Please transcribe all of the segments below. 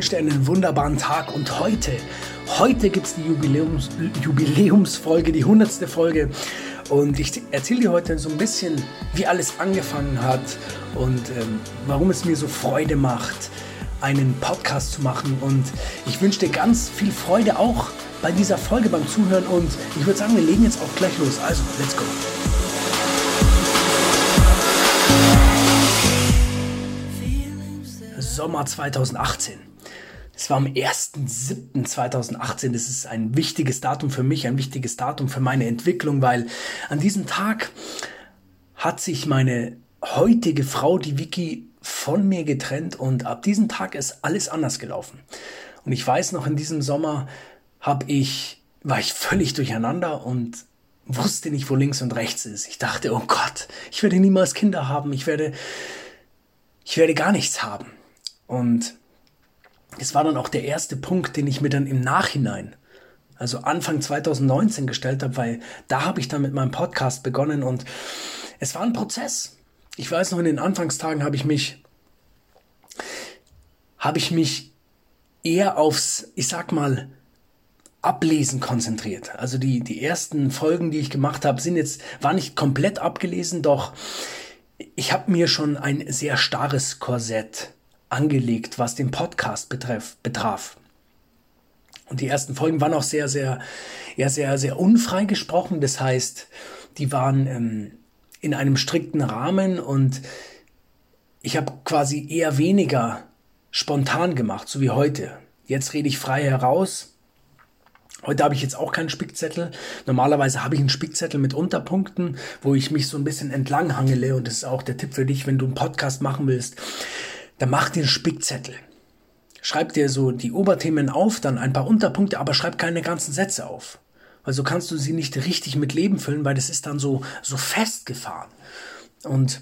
wünsche dir einen wunderbaren Tag und heute, heute gibt es die Jubiläums, Jubiläumsfolge, die 100. Folge. Und ich erzähle dir heute so ein bisschen, wie alles angefangen hat und ähm, warum es mir so Freude macht, einen Podcast zu machen. Und ich wünsche dir ganz viel Freude auch bei dieser Folge beim Zuhören. Und ich würde sagen, wir legen jetzt auch gleich los. Also, let's go. Sommer 2018. Es war am 1.7.2018. Das ist ein wichtiges Datum für mich, ein wichtiges Datum für meine Entwicklung, weil an diesem Tag hat sich meine heutige Frau, die Vicky, von mir getrennt und ab diesem Tag ist alles anders gelaufen. Und ich weiß noch, in diesem Sommer habe ich, war ich völlig durcheinander und wusste nicht, wo links und rechts ist. Ich dachte, oh Gott, ich werde niemals Kinder haben, ich werde, ich werde gar nichts haben. Und es war dann auch der erste Punkt, den ich mir dann im Nachhinein, also Anfang 2019 gestellt habe, weil da habe ich dann mit meinem Podcast begonnen und es war ein Prozess. Ich weiß noch, in den Anfangstagen habe ich mich, habe ich mich eher aufs, ich sag mal, Ablesen konzentriert. Also die, die ersten Folgen, die ich gemacht habe, sind jetzt, war nicht komplett abgelesen, doch ich habe mir schon ein sehr starres Korsett angelegt, was den Podcast betreff, betraf. Und die ersten Folgen waren auch sehr, sehr, ja, sehr, sehr unfrei gesprochen. Das heißt, die waren ähm, in einem strikten Rahmen und ich habe quasi eher weniger spontan gemacht, so wie heute. Jetzt rede ich frei heraus. Heute habe ich jetzt auch keinen Spickzettel. Normalerweise habe ich einen Spickzettel mit Unterpunkten, wo ich mich so ein bisschen entlang hangele. Und das ist auch der Tipp für dich, wenn du einen Podcast machen willst dann mach dir Spickzettel. Schreib dir so die Oberthemen auf, dann ein paar Unterpunkte, aber schreib keine ganzen Sätze auf. Weil so kannst du sie nicht richtig mit Leben füllen, weil das ist dann so, so festgefahren. Und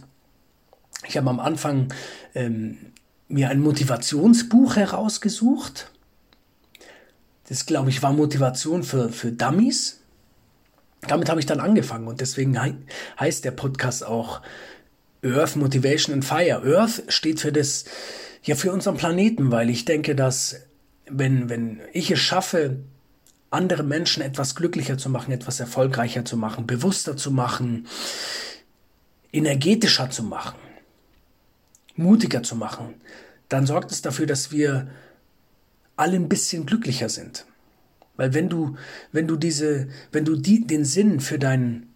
ich habe am Anfang ähm, mir ein Motivationsbuch herausgesucht. Das, glaube ich, war Motivation für, für Dummies. Damit habe ich dann angefangen und deswegen he heißt der Podcast auch Earth Motivation and Fire. Earth steht für das, ja, für unseren Planeten, weil ich denke, dass wenn, wenn ich es schaffe, andere Menschen etwas glücklicher zu machen, etwas erfolgreicher zu machen, bewusster zu machen, energetischer zu machen, mutiger zu machen, dann sorgt es dafür, dass wir alle ein bisschen glücklicher sind. Weil wenn du, wenn du diese, wenn du die, den Sinn für dein,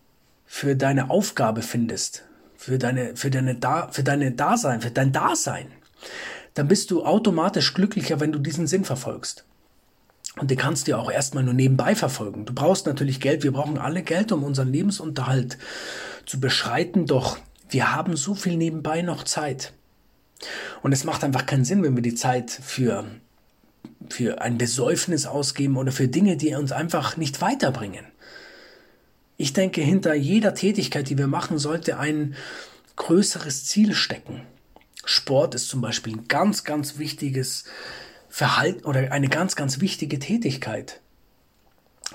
für deine Aufgabe findest, für deine, für deine, da, für deine Dasein, für dein Dasein, dann bist du automatisch glücklicher, wenn du diesen Sinn verfolgst. Und den kannst du ja auch erstmal nur nebenbei verfolgen. Du brauchst natürlich Geld, wir brauchen alle Geld, um unseren Lebensunterhalt zu beschreiten, doch wir haben so viel nebenbei noch Zeit. Und es macht einfach keinen Sinn, wenn wir die Zeit für, für ein Besäufnis ausgeben oder für Dinge, die uns einfach nicht weiterbringen. Ich denke, hinter jeder Tätigkeit, die wir machen, sollte ein größeres Ziel stecken. Sport ist zum Beispiel ein ganz, ganz wichtiges Verhalten oder eine ganz, ganz wichtige Tätigkeit,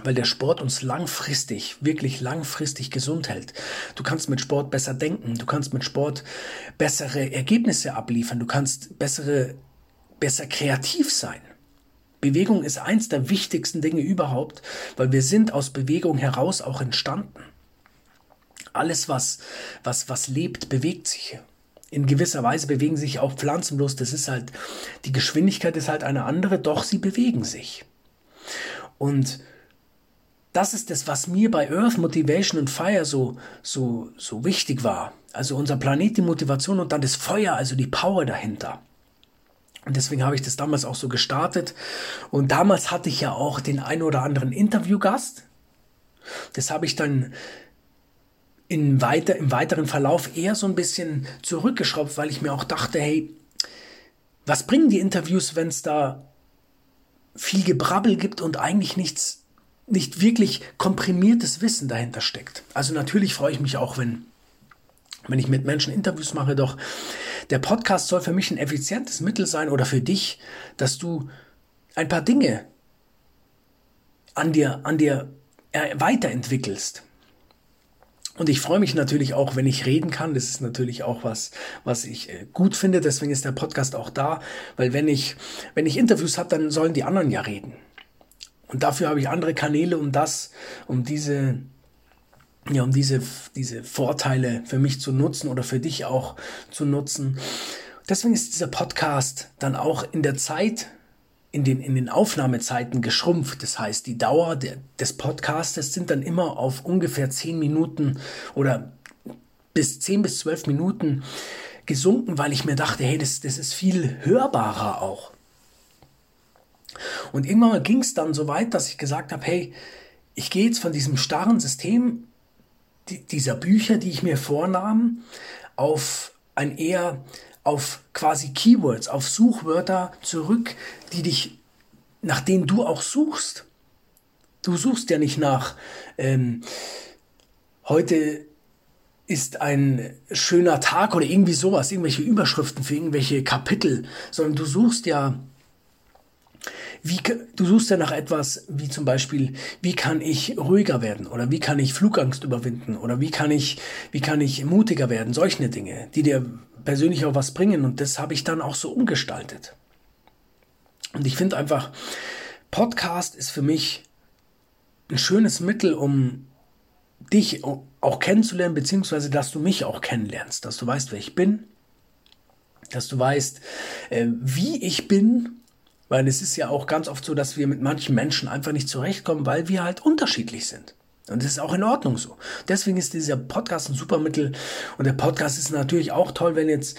weil der Sport uns langfristig, wirklich langfristig gesund hält. Du kannst mit Sport besser denken, du kannst mit Sport bessere Ergebnisse abliefern, du kannst bessere, besser kreativ sein. Bewegung ist eins der wichtigsten Dinge überhaupt, weil wir sind aus Bewegung heraus auch entstanden. Alles, was, was, was lebt, bewegt sich. In gewisser Weise bewegen sich auch Pflanzen, bloß das ist halt, die Geschwindigkeit ist halt eine andere, doch sie bewegen sich. Und das ist das, was mir bei Earth Motivation und Fire so, so, so wichtig war. Also unser Planet, die Motivation und dann das Feuer, also die Power dahinter. Und deswegen habe ich das damals auch so gestartet. Und damals hatte ich ja auch den ein oder anderen Interviewgast. Das habe ich dann in weiter, im weiteren Verlauf eher so ein bisschen zurückgeschraubt, weil ich mir auch dachte, hey, was bringen die Interviews, wenn es da viel Gebrabbel gibt und eigentlich nichts, nicht wirklich komprimiertes Wissen dahinter steckt. Also natürlich freue ich mich auch, wenn wenn ich mit Menschen Interviews mache, doch der Podcast soll für mich ein effizientes Mittel sein oder für dich, dass du ein paar Dinge an dir, an dir äh, weiterentwickelst. Und ich freue mich natürlich auch, wenn ich reden kann. Das ist natürlich auch was, was ich äh, gut finde. Deswegen ist der Podcast auch da, weil wenn ich, wenn ich Interviews habe, dann sollen die anderen ja reden. Und dafür habe ich andere Kanäle, um das, um diese, ja, um diese, diese Vorteile für mich zu nutzen oder für dich auch zu nutzen. Deswegen ist dieser Podcast dann auch in der Zeit, in den, in den Aufnahmezeiten geschrumpft. Das heißt, die Dauer der, des Podcastes sind dann immer auf ungefähr zehn Minuten oder bis zehn bis zwölf Minuten gesunken, weil ich mir dachte, hey, das, das ist viel hörbarer auch. Und irgendwann ging es dann so weit, dass ich gesagt habe, hey, ich gehe jetzt von diesem starren System dieser Bücher, die ich mir vornahm, auf ein eher auf quasi Keywords, auf Suchwörter zurück, die dich, nach denen du auch suchst. Du suchst ja nicht nach, ähm, heute ist ein schöner Tag oder irgendwie sowas, irgendwelche Überschriften für irgendwelche Kapitel, sondern du suchst ja wie, du suchst ja nach etwas wie zum Beispiel, wie kann ich ruhiger werden oder wie kann ich Flugangst überwinden oder wie kann ich, wie kann ich mutiger werden, solche Dinge, die dir persönlich auch was bringen und das habe ich dann auch so umgestaltet. Und ich finde einfach, Podcast ist für mich ein schönes Mittel, um dich auch kennenzulernen, beziehungsweise dass du mich auch kennenlernst, dass du weißt, wer ich bin, dass du weißt, äh, wie ich bin, weil es ist ja auch ganz oft so, dass wir mit manchen Menschen einfach nicht zurechtkommen, weil wir halt unterschiedlich sind. Und das ist auch in Ordnung so. Deswegen ist dieser Podcast ein super Mittel. Und der Podcast ist natürlich auch toll, wenn jetzt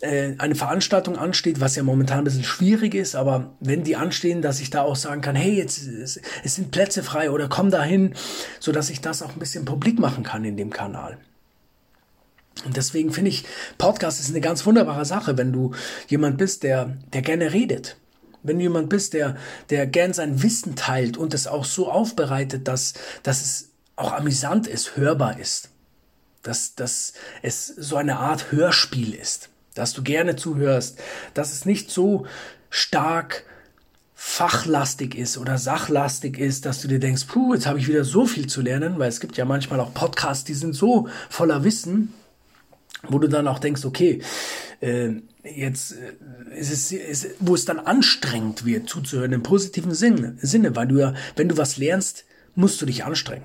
äh, eine Veranstaltung ansteht, was ja momentan ein bisschen schwierig ist, aber wenn die anstehen, dass ich da auch sagen kann, hey, jetzt es, es sind Plätze frei oder komm dahin, so dass ich das auch ein bisschen publik machen kann in dem Kanal. Und deswegen finde ich, Podcast ist eine ganz wunderbare Sache, wenn du jemand bist, der, der gerne redet wenn du jemand bist, der, der gern sein Wissen teilt und es auch so aufbereitet, dass, dass es auch amüsant ist, hörbar ist. Dass, dass es so eine Art Hörspiel ist. Dass du gerne zuhörst. Dass es nicht so stark fachlastig ist oder sachlastig ist, dass du dir denkst, puh, jetzt habe ich wieder so viel zu lernen, weil es gibt ja manchmal auch Podcasts, die sind so voller Wissen, wo du dann auch denkst, okay, äh, jetzt äh, ist es, ist, wo es dann anstrengend wird, zuzuhören, im positiven Sinne, Sinne, weil du ja, wenn du was lernst, musst du dich anstrengen.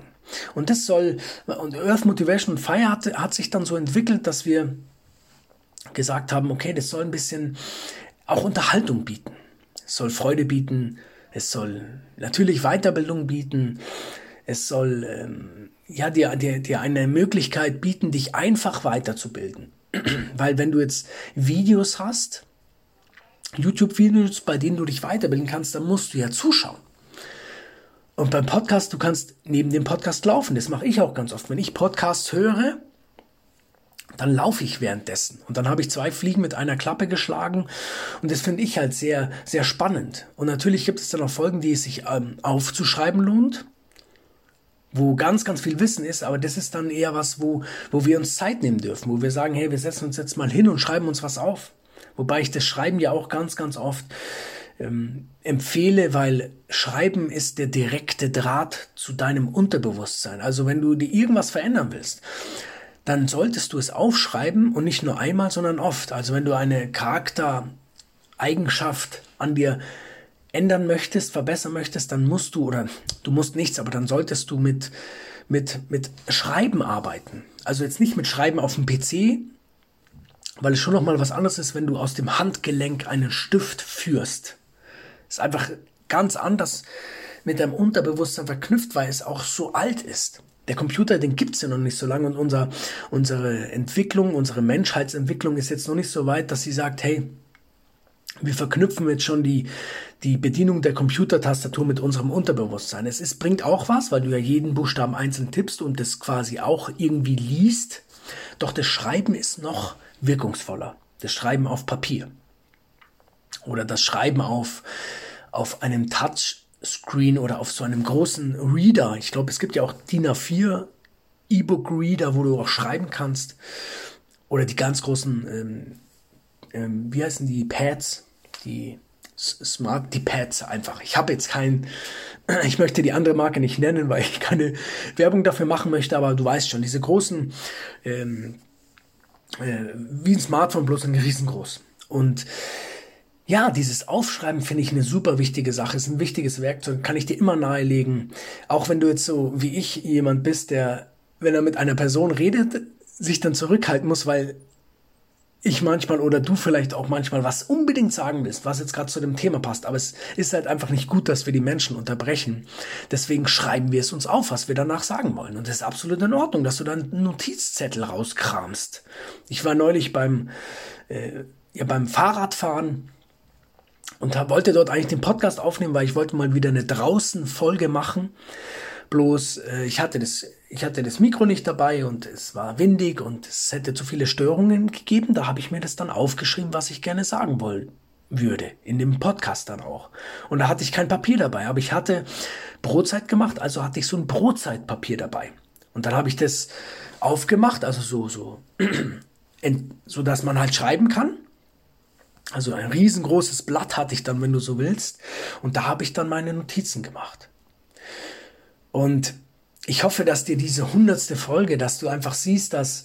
Und das soll, und Earth Motivation Fire hat, hat sich dann so entwickelt, dass wir gesagt haben, okay, das soll ein bisschen auch Unterhaltung bieten. Es soll Freude bieten, es soll natürlich Weiterbildung bieten, es soll ähm, ja, dir, dir, dir eine Möglichkeit bieten, dich einfach weiterzubilden. Weil wenn du jetzt Videos hast, YouTube-Videos, bei denen du dich weiterbilden kannst, dann musst du ja zuschauen. Und beim Podcast, du kannst neben dem Podcast laufen. Das mache ich auch ganz oft. Wenn ich Podcasts höre, dann laufe ich währenddessen. Und dann habe ich zwei Fliegen mit einer Klappe geschlagen. Und das finde ich halt sehr, sehr spannend. Und natürlich gibt es dann auch Folgen, die es sich ähm, aufzuschreiben lohnt wo ganz, ganz viel Wissen ist, aber das ist dann eher was, wo, wo wir uns Zeit nehmen dürfen, wo wir sagen, hey, wir setzen uns jetzt mal hin und schreiben uns was auf. Wobei ich das Schreiben ja auch ganz, ganz oft ähm, empfehle, weil Schreiben ist der direkte Draht zu deinem Unterbewusstsein. Also wenn du dir irgendwas verändern willst, dann solltest du es aufschreiben und nicht nur einmal, sondern oft. Also wenn du eine Charaktereigenschaft an dir ändern möchtest, verbessern möchtest, dann musst du, oder du musst nichts, aber dann solltest du mit, mit, mit Schreiben arbeiten. Also jetzt nicht mit Schreiben auf dem PC, weil es schon nochmal was anderes ist, wenn du aus dem Handgelenk einen Stift führst. Ist einfach ganz anders mit deinem Unterbewusstsein verknüpft, weil es auch so alt ist. Der Computer, den gibt's ja noch nicht so lange und unser, unsere Entwicklung, unsere Menschheitsentwicklung ist jetzt noch nicht so weit, dass sie sagt, hey, wir verknüpfen jetzt schon die, die Bedienung der Computertastatur mit unserem Unterbewusstsein. Es ist, bringt auch was, weil du ja jeden Buchstaben einzeln tippst und das quasi auch irgendwie liest. Doch das Schreiben ist noch wirkungsvoller. Das Schreiben auf Papier. Oder das Schreiben auf, auf einem Touchscreen oder auf so einem großen Reader. Ich glaube, es gibt ja auch DIN A4 E-Book Reader, wo du auch schreiben kannst. Oder die ganz großen ähm, ähm, wie heißen die Pads, die Smart, die Pads einfach. Ich habe jetzt kein, ich möchte die andere Marke nicht nennen, weil ich keine Werbung dafür machen möchte, aber du weißt schon, diese großen, ähm, äh, wie ein Smartphone, bloß ein riesengroß. Und ja, dieses Aufschreiben finde ich eine super wichtige Sache, ist ein wichtiges Werkzeug, kann ich dir immer nahelegen. Auch wenn du jetzt so wie ich jemand bist, der, wenn er mit einer Person redet, sich dann zurückhalten muss, weil ich manchmal oder du vielleicht auch manchmal was unbedingt sagen willst, was jetzt gerade zu dem Thema passt. Aber es ist halt einfach nicht gut, dass wir die Menschen unterbrechen. Deswegen schreiben wir es uns auf, was wir danach sagen wollen. Und das ist absolut in Ordnung, dass du dann einen Notizzettel rauskramst. Ich war neulich beim, äh, ja, beim Fahrradfahren und wollte dort eigentlich den Podcast aufnehmen, weil ich wollte mal wieder eine draußen Folge machen. Bloß äh, ich hatte das ich hatte das Mikro nicht dabei und es war windig und es hätte zu viele Störungen gegeben. Da habe ich mir das dann aufgeschrieben, was ich gerne sagen wollen würde, in dem Podcast dann auch. Und da hatte ich kein Papier dabei, aber ich hatte Brotzeit gemacht, also hatte ich so ein Brotzeitpapier dabei. Und dann habe ich das aufgemacht, also so, so, so dass man halt schreiben kann. Also ein riesengroßes Blatt hatte ich dann, wenn du so willst. Und da habe ich dann meine Notizen gemacht. Und ich hoffe, dass dir diese hundertste Folge, dass du einfach siehst, dass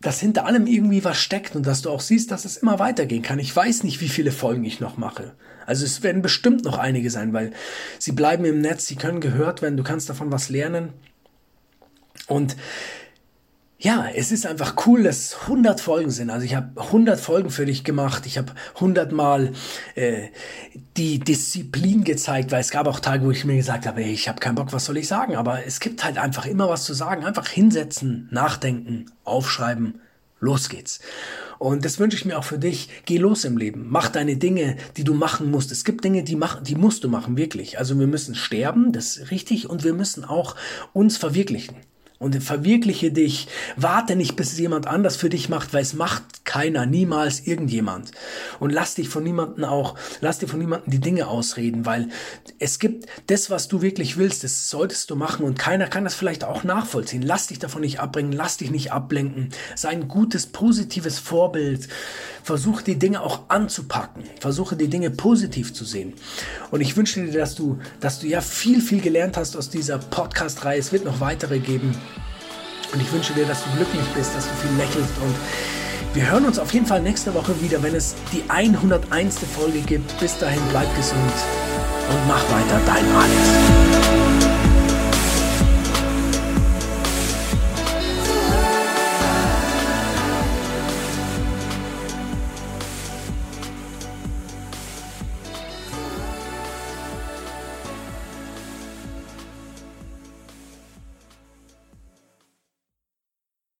dass hinter allem irgendwie was steckt und dass du auch siehst, dass es immer weitergehen kann. Ich weiß nicht, wie viele Folgen ich noch mache. Also es werden bestimmt noch einige sein, weil sie bleiben im Netz, sie können gehört werden, du kannst davon was lernen. Und ja, es ist einfach cool, dass 100 Folgen sind. Also ich habe 100 Folgen für dich gemacht. Ich habe 100 Mal äh, die Disziplin gezeigt, weil es gab auch Tage, wo ich mir gesagt habe, ey, ich habe keinen Bock, was soll ich sagen? Aber es gibt halt einfach immer was zu sagen. Einfach hinsetzen, nachdenken, aufschreiben, los geht's. Und das wünsche ich mir auch für dich. Geh los im Leben. Mach deine Dinge, die du machen musst. Es gibt Dinge, die, mach, die musst du machen, wirklich. Also wir müssen sterben, das ist richtig. Und wir müssen auch uns verwirklichen und verwirkliche dich. Warte nicht, bis es jemand anders für dich macht, weil es macht keiner, niemals irgendjemand. Und lass dich von niemanden auch, lass dir von niemanden die Dinge ausreden, weil es gibt das, was du wirklich willst, das solltest du machen und keiner kann das vielleicht auch nachvollziehen. Lass dich davon nicht abbringen, lass dich nicht ablenken. Sei ein gutes, positives Vorbild. Versuche die Dinge auch anzupacken. Versuche die Dinge positiv zu sehen. Und ich wünsche dir, dass du, dass du ja viel, viel gelernt hast aus dieser Podcast-Reihe. Es wird noch weitere geben. Und ich wünsche dir, dass du glücklich bist, dass du viel lächelst und wir hören uns auf jeden Fall nächste Woche wieder, wenn es die 101. Folge gibt. Bis dahin, bleib gesund und mach weiter, dein Alex.